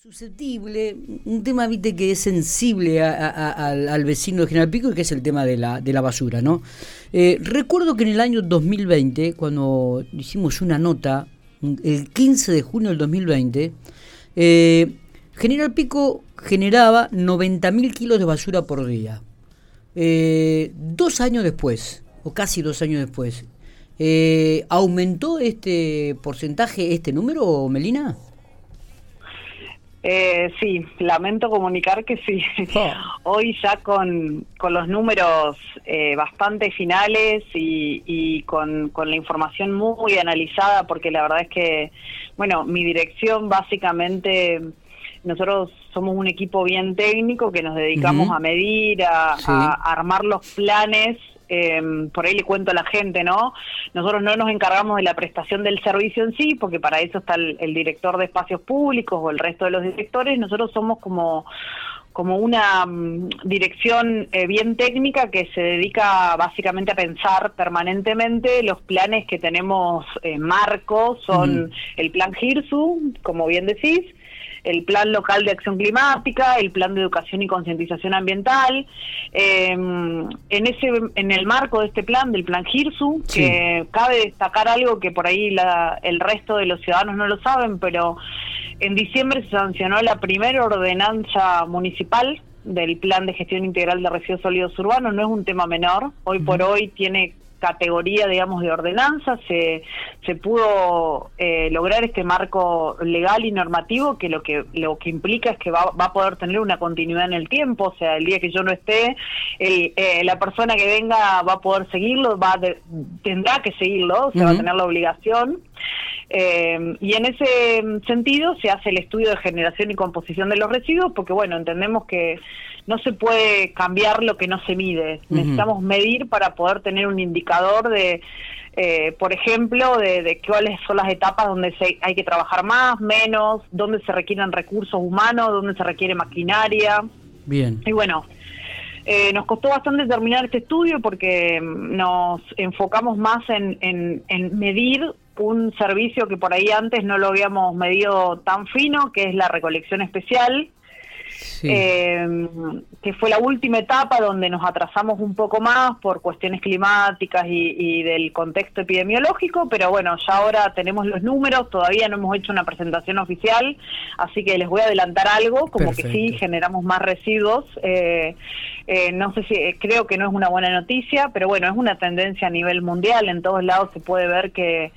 Susceptible, un tema viste que es sensible al, vecino de General Pico, que es el tema de la, de la basura, ¿no? Eh, recuerdo que en el año 2020, cuando hicimos una nota, el 15 de junio del 2020, eh, General Pico generaba 90.000 kilos de basura por día. Eh, dos años después, o casi dos años después, ¿aumentó este porcentaje, este número, Melina? Eh, sí, lamento comunicar que sí. Oh. Hoy ya con, con los números eh, bastante finales y, con, con, la información muy analizada, porque la verdad es que, bueno, mi dirección básicamente, nosotros somos un equipo bien técnico que nos dedicamos a medir, a, a armar los planes eh, por ahí le cuento a la gente, ¿no? Nosotros no nos encargamos de la prestación del servicio en sí, porque para eso está el, director de espacios públicos o el resto de los directores, nosotros somos como como una mm, dirección eh, bien técnica que se dedica básicamente a pensar permanentemente. Los planes que tenemos en marco, son el plan GIRSU, como bien decís, el Plan Local de Acción Climática, el Plan de Educación y Concientización Ambiental. Em, en ese en el marco de este plan, del Plan GIRSU, que cabe destacar algo que por ahí la, el resto de los ciudadanos no lo saben, pero en diciembre se sancionó la primera ordenanza municipal del Plan de Gestión Integral de Residuos Sólidos Urbanos, no es un tema menor, hoy por hoy tiene categoría, digamos, de ordenanza, se, se pudo eh, lograr este marco legal y normativo que lo que lo que implica es que va, va, a poder tener una continuidad en el tiempo, o sea, el día que yo no esté, el, eh, la persona que venga va a poder seguirlo, va tendrá que seguirlo, o sea, va a tener la obligación. Eh, y en ese sentido se hace el estudio de generación y composición de los residuos, porque bueno, entendemos que no se puede cambiar lo que no se mide. Necesitamos medir para poder tener un indicador de, eh, por ejemplo, de, cuáles son las etapas donde se, hay que trabajar más, menos, dónde se requieren recursos humanos, dónde se requiere maquinaria. Bien. Y bueno, eh, nos costó bastante terminar este estudio porque nos enfocamos más en, en medir un servicio que por ahí antes no lo habíamos medido tan fino, que es la recolección especial, eh, que fue la última etapa donde nos atrasamos un poco más por cuestiones climáticas y, del contexto epidemiológico, pero bueno, ya ahora tenemos los números, todavía no hemos hecho una presentación oficial, así que les voy a adelantar algo, como que sí, generamos más residuos. Eh, eh, no sé si, creo que no es una buena noticia, pero bueno, es una tendencia a nivel mundial, en todos lados se puede ver que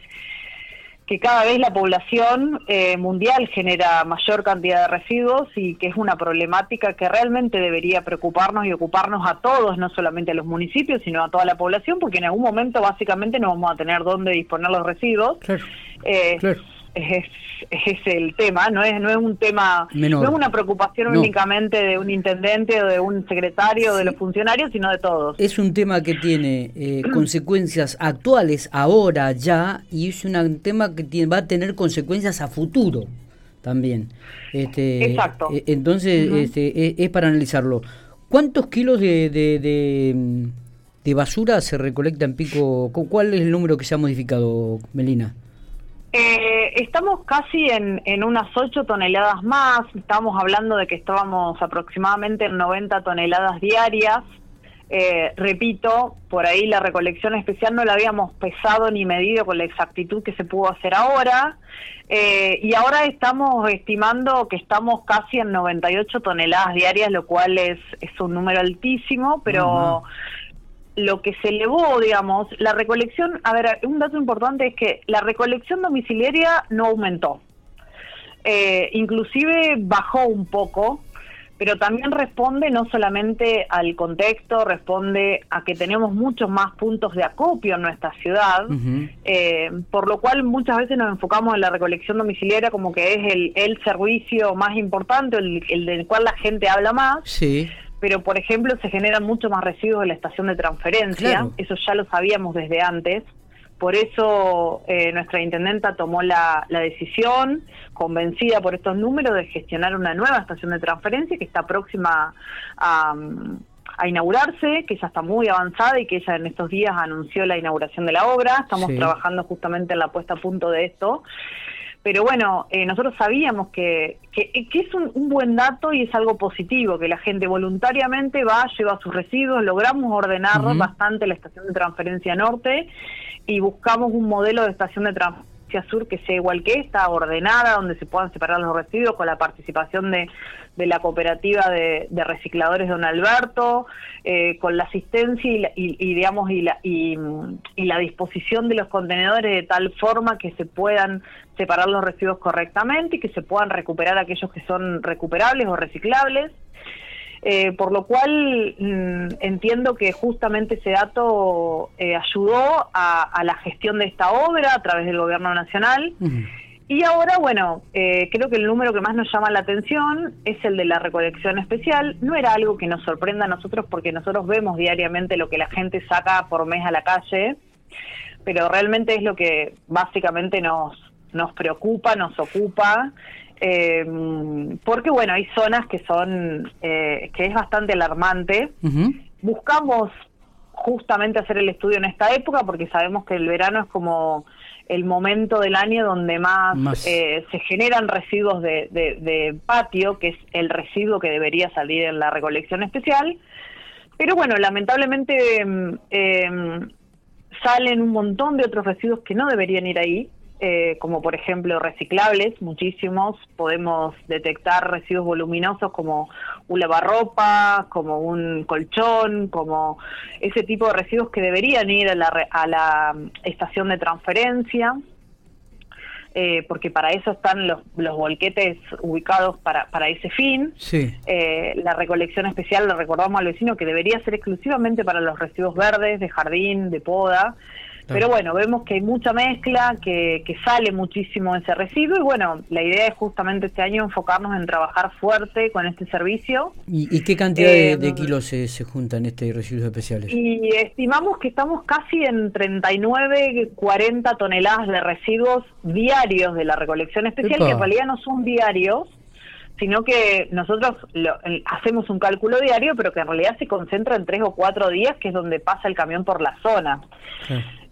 que cada vez la población eh, mundial genera mayor cantidad de residuos y que es una problemática que realmente debería preocuparnos y ocuparnos a todos, no solamente a los municipios, sino a toda la población, porque en algún momento básicamente no vamos a tener dónde disponer los residuos. Eh, es, es el tema, no es, no es un tema, no es una preocupación únicamente de un intendente o de un secretario o de los funcionarios, sino de todos. Es un tema que tiene eh, consecuencias actuales, ahora, ya, y es un tema que tiene, va a tener consecuencias a futuro también. Este, Exacto. Eh, entonces, este, e, es, para analizarlo. ¿Cuántos kilos de, de, de basura se recolecta en Pico? ¿Cuál es el número que se ha modificado, Melina? Eh, estamos casi en, en unas 8 toneladas más, estamos hablando de que estábamos aproximadamente en 90 toneladas diarias. Eh, repito, por ahí la recolección especial no la habíamos pesado ni medido con la exactitud que se pudo hacer ahora. Eh, y ahora estamos estimando que estamos casi en 98 toneladas diarias, lo cual es, es un número altísimo, pero lo que se elevó, digamos, la recolección, a ver, un dato importante es que la recolección domiciliaria no aumentó, eh, inclusive bajó un poco, pero también responde no solamente al contexto, responde a que tenemos muchos más puntos de acopio en nuestra ciudad, eh, por lo cual muchas veces nos enfocamos en la recolección domiciliaria como que es el, el servicio más importante, el, el del cual la gente habla más. Sí pero por ejemplo se generan mucho más residuos en la estación de transferencia, eso ya lo sabíamos desde antes, por eso eh, nuestra intendenta tomó la, decisión, convencida por estos números, de gestionar una nueva estación de transferencia que está próxima a, inaugurarse, que ya está muy avanzada y que ella en estos días anunció la inauguración de la obra. Estamos trabajando justamente en la puesta a punto de esto pero bueno, eh, nosotros sabíamos que, que, es un, buen dato y es algo positivo, que la gente voluntariamente va, lleva sus residuos, logramos ordenar bastante la estación de transferencia norte y buscamos un modelo de estación de transferencia Sur que sea igual que esta, ordenada, donde se puedan separar los residuos con la participación de, la cooperativa de, recicladores Don Alberto, eh, con la asistencia y, digamos y la, y, la disposición de los contenedores de tal forma que se puedan separar los residuos correctamente y que se puedan recuperar aquellos que son recuperables o reciclables. Eh, por lo cual mm, entiendo que justamente ese dato eh, ayudó a, la gestión de esta obra a través del gobierno nacional. Y ahora, bueno, eh, creo que el número que más nos llama la atención es el de la recolección especial. No era algo que nos sorprenda a nosotros porque nosotros vemos diariamente lo que la gente saca por mes a la calle, pero realmente es lo que básicamente nos, nos preocupa, nos ocupa eh, porque bueno, hay zonas que son, eh, que es bastante alarmante. Buscamos justamente hacer el estudio en esta época porque sabemos que el verano es como el momento del año donde más, Eh, se generan residuos de, de, patio, que es el residuo que debería salir en la recolección especial. Pero bueno, lamentablemente eh, salen un montón de otros residuos que no deberían ir ahí eh, como por ejemplo reciclables, muchísimos. Podemos detectar residuos voluminosos como un lavarropa, como un colchón, como ese tipo de residuos que deberían ir a la, a la estación de transferencia. Eh, porque para eso están los, los volquetes ubicados para, para ese fin. Eh, la recolección especial, le recordamos al vecino, que debería ser exclusivamente para los residuos verdes, de jardín, de poda. Pero bueno, vemos que hay mucha mezcla, que, que sale muchísimo ese residuo y bueno, la idea es justamente este año enfocarnos en trabajar fuerte con este servicio. ¿Y, qué cantidad de, eh, kilos se, se juntan este residuos especiales? Y estimamos que estamos casi en 39, 40 toneladas de residuos diarios de la recolección especial, que en realidad no son diarios, sino que nosotros hacemos un cálculo diario, pero que en realidad se concentra en tres o cuatro días, que es donde pasa el camión por la zona.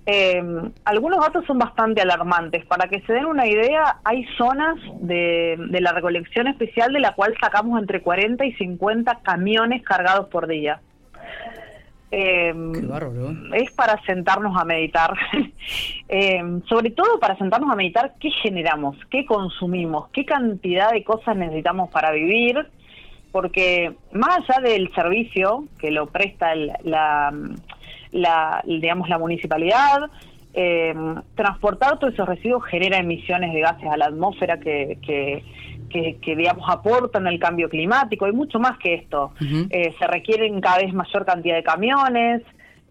Eh, algunos datos son bastante alarmantes. Para que se den una idea, hay zonas de, la recolección especial de la cual sacamos entre 40 y 50 camiones cargados por día. Eh, es para sentarnos a meditar. Eh, sobre todo para sentarnos a meditar qué generamos, qué consumimos, qué cantidad de cosas necesitamos para vivir, porque más allá del servicio que lo presta la la, digamos, la municipalidad. Eh, transportar todos esos residuos genera emisiones de gases a la atmósfera que, que, que, digamos, aportan el cambio climático. Hay mucho más que esto. Eh, se requieren cada vez mayor cantidad de camiones,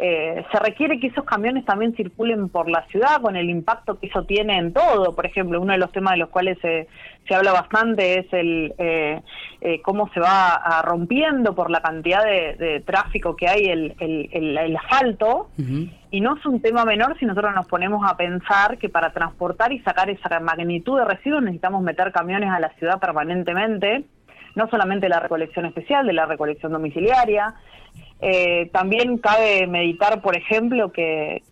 eh, se requiere que esos camiones también circulen por la ciudad con el impacto que eso tiene en todo. Por ejemplo, uno de los temas de los cuales se, se habla bastante es el eh, eh, cómo se va rompiendo por la cantidad de, tráfico que hay el, el, asfalto. Y no es un tema menor si nosotros nos ponemos a pensar que para transportar y sacar esa magnitud de residuos necesitamos meter camiones a la ciudad permanentemente no solamente la recolección especial, de la recolección domiciliaria, eh, también cabe meditar, por ejemplo, que,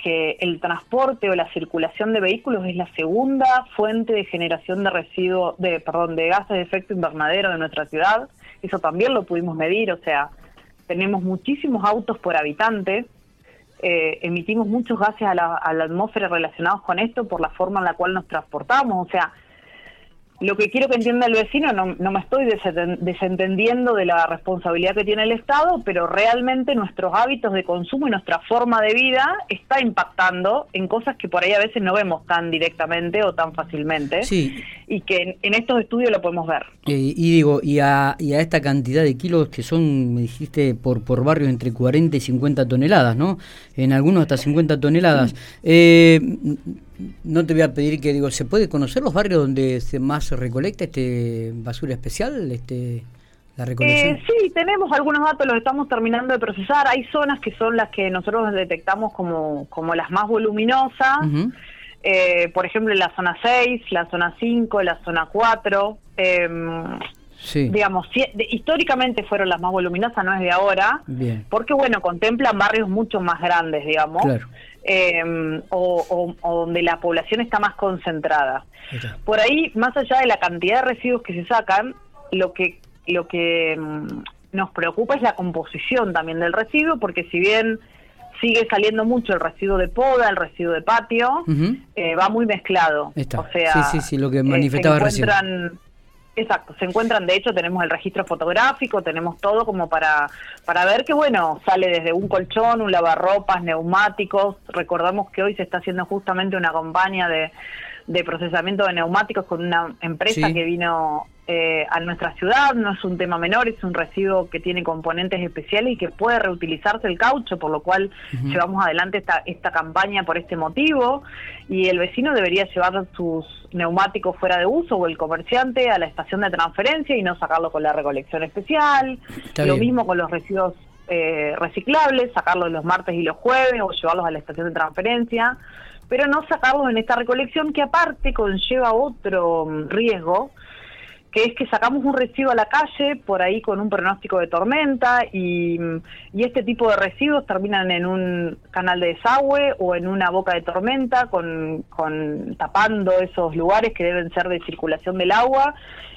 el transporte o la circulación de vehículos es la segunda fuente de generación de residuos, de, perdón, de gases de efecto invernadero de nuestra ciudad. Eso también lo pudimos medir, o sea, tenemos muchísimos autos por habitante, eh, emitimos muchos gases a la, a la atmósfera relacionados con esto por la forma en la cual nos transportamos, o sea, lo que quiero que entienda el vecino, no, no me estoy desentendiendo de la responsabilidad que tiene el Estado, pero realmente nuestros hábitos de consumo y nuestra forma de vida está impactando en cosas que por ahí a veces no vemos tan directamente o tan fácilmente. Sí. Y que en, estos estudios lo podemos ver. Y digo, y a, y a esta cantidad de kilos que son, me dijiste, por, por barrio entre 40 y 50 toneladas, ¿no? En algunos hasta 50 toneladas. Eh, no te voy a pedir que digo, ¿se puede conocer los barrios donde se más se recolecta este basura especial, este la recolección? Eh, sí, tenemos algunos datos, los estamos terminando de procesar. Hay zonas que son las que nosotros detectamos como, como las más voluminosas. eh, por ejemplo, la zona 6, la zona 5, la zona 4. Eh, em, digamos, históricamente fueron las más voluminosas, no es de ahora, porque bueno, contemplan barrios mucho más grandes, digamos, em, o, donde la población está más concentrada. Por ahí, más allá de la cantidad de residuos que se sacan, lo que lo que em, nos preocupa es la composición también del residuo, porque si bien sigue saliendo mucho el residuo de poda, el residuo de patio, eh, va muy mezclado. O sea, sí, sí, sí, lo que manifestaba eh, se encuentran, Exacto, se encuentran, de hecho tenemos el registro fotográfico, tenemos todo como para, para ver que, bueno, sale desde un colchón, un lavarropas, neumáticos, recordamos que hoy se está haciendo justamente una campaña de, de procesamiento de neumáticos con una empresa que vino eh, a nuestra ciudad, no es un tema menor, es un residuo que tiene componentes especiales y que puede reutilizarse el caucho, por lo cual llevamos adelante esta, esta campaña por este motivo. Y el vecino debería llevar sus neumáticos fuera de uso o el comerciante a la estación de transferencia y no sacarlo con la recolección especial, lo mismo con los residuos eh, reciclables, sacarlos los martes y los jueves o llevarlos a la estación de transferencia pero no sacarlos en esta recolección que aparte conlleva otro mm, riesgo, que es que sacamos un residuo a la calle por ahí con un pronóstico de tormenta y, este tipo de residuos terminan en un canal de desagüe o en una boca de tormenta con, tapando esos lugares que deben ser de circulación del agua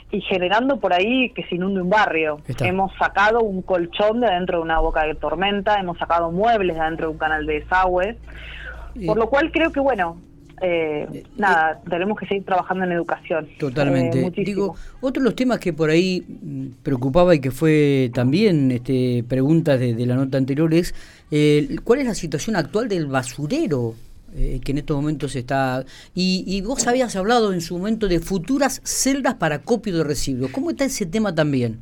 y generando por ahí que se inunde un barrio. Hemos sacado un colchón de adentro de una boca de tormenta, hemos sacado muebles de adentro de un canal de desagüe, por lo cual creo que bueno, eh, eh, nada, tenemos que seguir trabajando en educación. Totalmente. Eh, Digo, otro de los temas que por ahí mm, preocupaba y que fue también este, preguntas de, la nota anterior es, ¿cuál es la situación actual del basurero? que en estos momentos está... Y, y, vos habías hablado en su momento de futuras celdas para copio de residuos. ¿Cómo está ese tema también?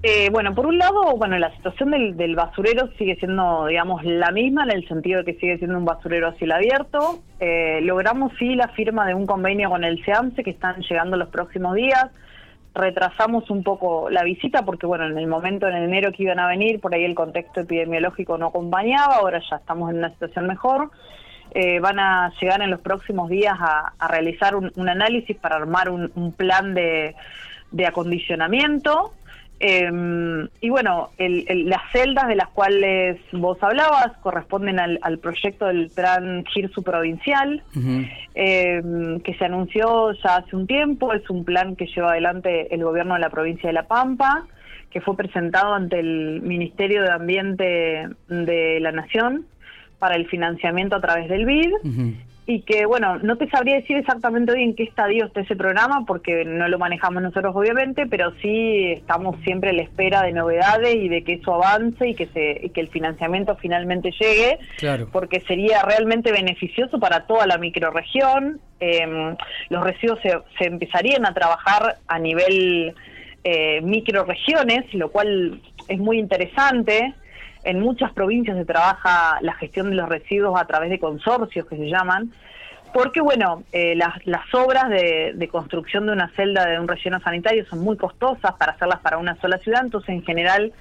Eh, bueno, por un lado, bueno, la situación del, basurero sigue siendo, digamos, la misma en el sentido de que sigue siendo un basurero a cielo abierto. Eh, logramos sí la firma de un convenio con el SEAMSE que están llegando los próximos días. Retrasamos un poco la visita porque, bueno, en el momento en enero que iban a venir, por ahí el contexto epidemiológico no acompañaba, ahora ya estamos en una situación mejor. Eh, van a llegar en los próximos días a, realizar un, análisis para armar un, plan de acondicionamiento eh, y bueno, las celdas de las cuales vos hablabas corresponden al, proyecto del plan GIRSU provincial, em, que se anunció ya hace un tiempo. Es un plan que lleva adelante el gobierno de la provincia de La Pampa, que fue presentado ante el Ministerio de Ambiente de la Nación para el financiamiento a través del BID y que, bueno, no te sabría decir exactamente hoy en qué estadio está ese programa, porque no lo manejamos nosotros, obviamente, pero sí estamos siempre a la espera de novedades y de que eso avance y que, se, que el financiamiento finalmente llegue, porque sería realmente beneficioso para toda la microregión. Em, los residuos se, se, empezarían a trabajar a nivel eh, microregiones, lo cual es muy interesante. En muchas provincias se trabaja la gestión de los residuos a través de consorcios que se llaman, porque bueno, eh, las, las, obras de, de, construcción de una celda de un relleno sanitario son muy costosas para hacerlas para una sola ciudad, entonces en general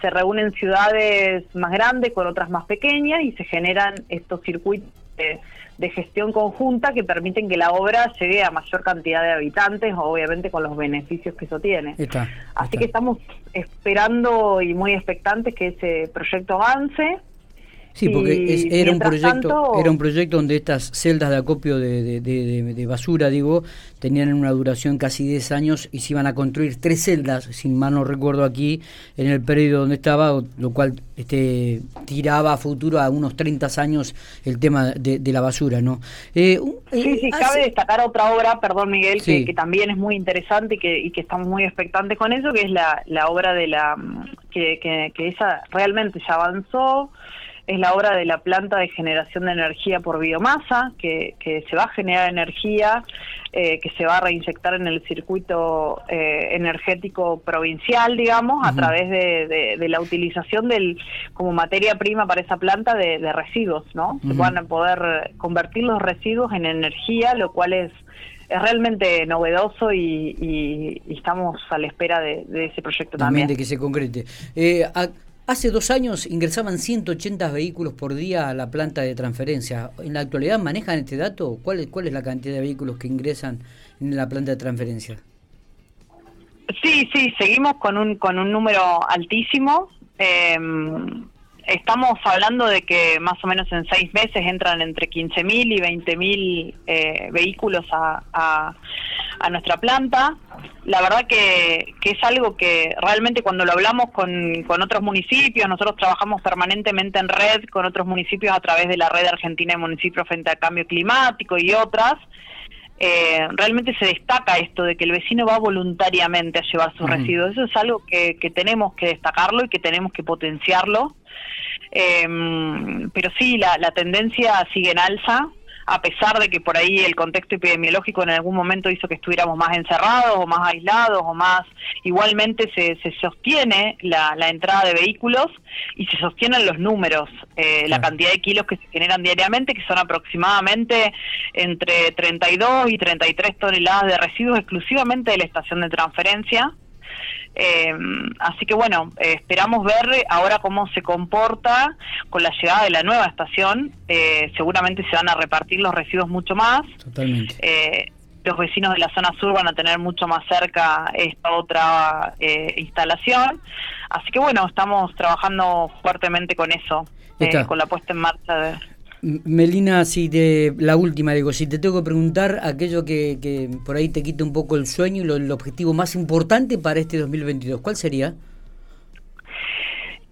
se reúnen ciudades más grandes con otras más pequeñas y se generan estos circuitos de, de gestión conjunta que permiten que la obra llegue a mayor cantidad de habitantes, obviamente con los beneficios que eso tiene. Así que estamos esperando y muy expectantes que ese proyecto avance. Sí, porque era un proyecto era un proyecto donde estas celdas de acopio de, de, basura, digo, tenían una duración casi 10 años y se iban a construir tres celdas, sin mal no recuerdo aquí, en el periodo donde estaba, lo cual este, tiraba a futuro a unos 30 años el tema de, la basura, ¿no? Eh, sí, sí, cabe destacar otra obra, perdón Miguel, que, también es muy interesante y que, y que estamos muy expectantes con eso, que es la, la obra de la... que, que, que esa realmente ya avanzó es la obra de la planta de generación de energía por biomasa, que, que se va a generar energía, eh, que se va a reinyectar en el circuito eh, energético provincial, digamos, a través de, de, la utilización del como materia prima para esa planta de, residuos, ¿no? Se van a poder convertir los residuos en energía, lo cual es es realmente novedoso y, estamos a la espera de, ese proyecto también. También de que se concrete. Eh, Hace dos años ingresaban 180 vehículos por día a la planta de transferencia. ¿En la actualidad manejan este dato? ¿Cuál es, cuál es la cantidad de vehículos que ingresan en la planta de transferencia? Sí, sí, seguimos con un, con un número altísimo. Eh, estamos hablando de que más o menos en seis meses entran entre 15.000 y 20.000 eh, vehículos a, a, nuestra planta. La verdad que, que, es algo que realmente cuando lo hablamos con, con otros municipios, nosotros trabajamos permanentemente en red con otros municipios a través de la red argentina de municipios frente al cambio climático y otras. Eh, realmente se destaca esto de que el vecino va voluntariamente a llevar sus residuos. Eso es algo que, que tenemos que destacarlo y que tenemos que potenciarlo. Eh, pero sí, la, la tendencia sigue en alza a pesar de que por ahí el contexto epidemiológico en algún momento hizo que estuviéramos más encerrados o más aislados o más, igualmente se, se sostiene la, la entrada de vehículos y se sostienen los números, eh, la cantidad de kilos que se generan diariamente, que son aproximadamente entre 32 y 33 toneladas de residuos exclusivamente de la estación de transferencia. Eh, así que bueno, eh, esperamos ver ahora cómo se comporta con la llegada de la nueva estación. Eh, seguramente se van a repartir los residuos mucho más. Totalmente. Eh, los vecinos de la zona sur van a tener mucho más cerca esta otra instalación. Así que bueno, estamos trabajando fuertemente con eso, con la puesta en marcha de... Melina, si de la última, digo, si te tengo que preguntar aquello que, que por ahí te quita un poco el sueño y lo, el objetivo más importante para este 2022, ¿cuál sería?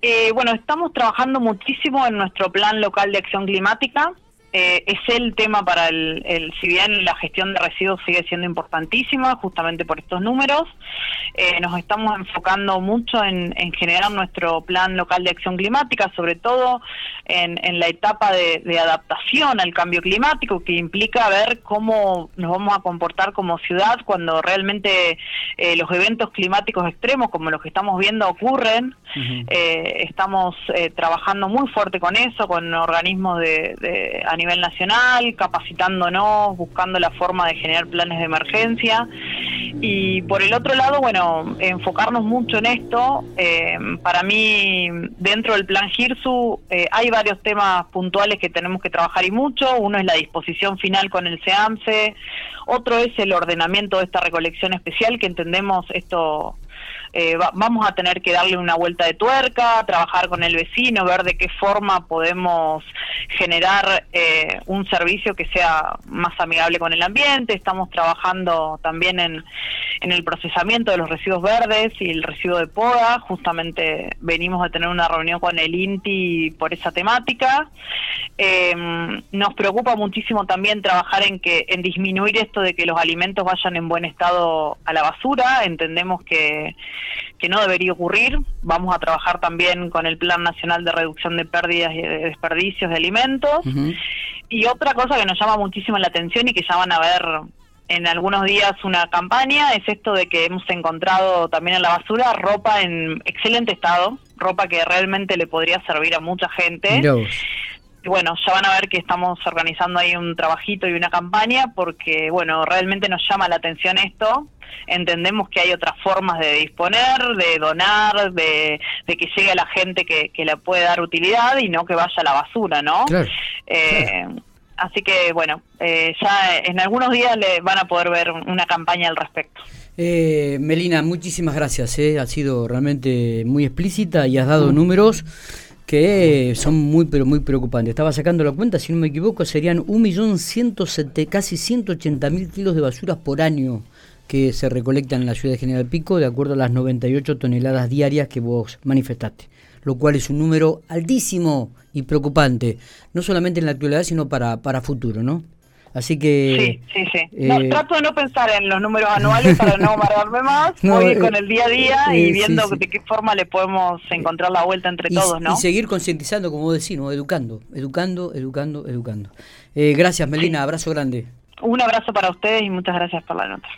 Eh, bueno, estamos trabajando muchísimo en nuestro plan local de acción climática. Eh, es el tema para el, el, si bien la gestión de residuos sigue siendo importantísima, justamente por estos números, eh, nos estamos enfocando mucho en, en, generar nuestro plan local de acción climática, sobre todo en, en la etapa de, de, adaptación al cambio climático, que implica ver cómo nos vamos a comportar como ciudad cuando realmente eh, los eventos climáticos extremos, como los que estamos viendo, ocurren. Uh -huh. estamos trabajando muy fuerte con eso, con organismos de, de nivel nacional, capacitándonos, buscando la forma de generar planes de emergencia. Y por el otro lado, bueno, enfocarnos mucho en esto. Eh, para mí, dentro del plan GIRSU, eh, hay varios temas puntuales que tenemos que trabajar y mucho. Uno es la disposición final con el SEAMSE, otro es el ordenamiento de esta recolección especial, que entendemos esto eh, va, vamos a tener que darle una vuelta de tuerca, trabajar con el vecino, ver de qué forma podemos generar eh, un servicio que sea más amigable con el ambiente. Estamos trabajando también en, en el procesamiento de los residuos verdes y el residuo de poda. Justamente venimos a tener una reunión con el INTI por esa temática. Eh, nos preocupa muchísimo también trabajar en que en disminuir esto de que los alimentos vayan en buen estado a la basura. Entendemos que que no debería ocurrir. Vamos a trabajar también con el Plan Nacional de Reducción de Pérdidas y de Desperdicios de Alimentos. Uh -huh. Y otra cosa que nos llama muchísimo la atención y que ya van a ver en algunos días una campaña es esto de que hemos encontrado también en la basura ropa en excelente estado, ropa que realmente le podría servir a mucha gente. Y bueno, ya van a ver que estamos organizando ahí un trabajito y una campaña porque, bueno, realmente nos llama la atención esto. Entendemos que hay otras formas de disponer, de donar, de, de que llegue a la gente que, que le puede dar utilidad y no que vaya a la basura, ¿no? Claro, eh, claro. Así que, bueno, eh, ya en algunos días le van a poder ver una campaña al respecto. Eh, Melina, muchísimas gracias. Eh. Ha sido realmente muy explícita y has dado mm. números que son muy pero muy preocupantes. Estaba sacando la cuenta, si no me equivoco, serían un millón ciento casi 180 mil kilos de basuras por año que se recolectan en la ciudad de General Pico, de acuerdo a las 98 toneladas diarias que vos manifestaste, lo cual es un número altísimo y preocupante, no solamente en la actualidad, sino para, para futuro, ¿no? Así que... Sí, sí, sí. Eh, no, trato de no pensar en los números anuales para no amargarme más. No, Voy eh, con el día a día eh, y viendo sí, sí. de qué forma le podemos encontrar la vuelta entre y, todos, ¿no? Y seguir concientizando, como vos decís, ¿no? educando, educando, educando, educando. Eh, gracias, Melina. Abrazo grande. Un abrazo para ustedes y muchas gracias por la nota.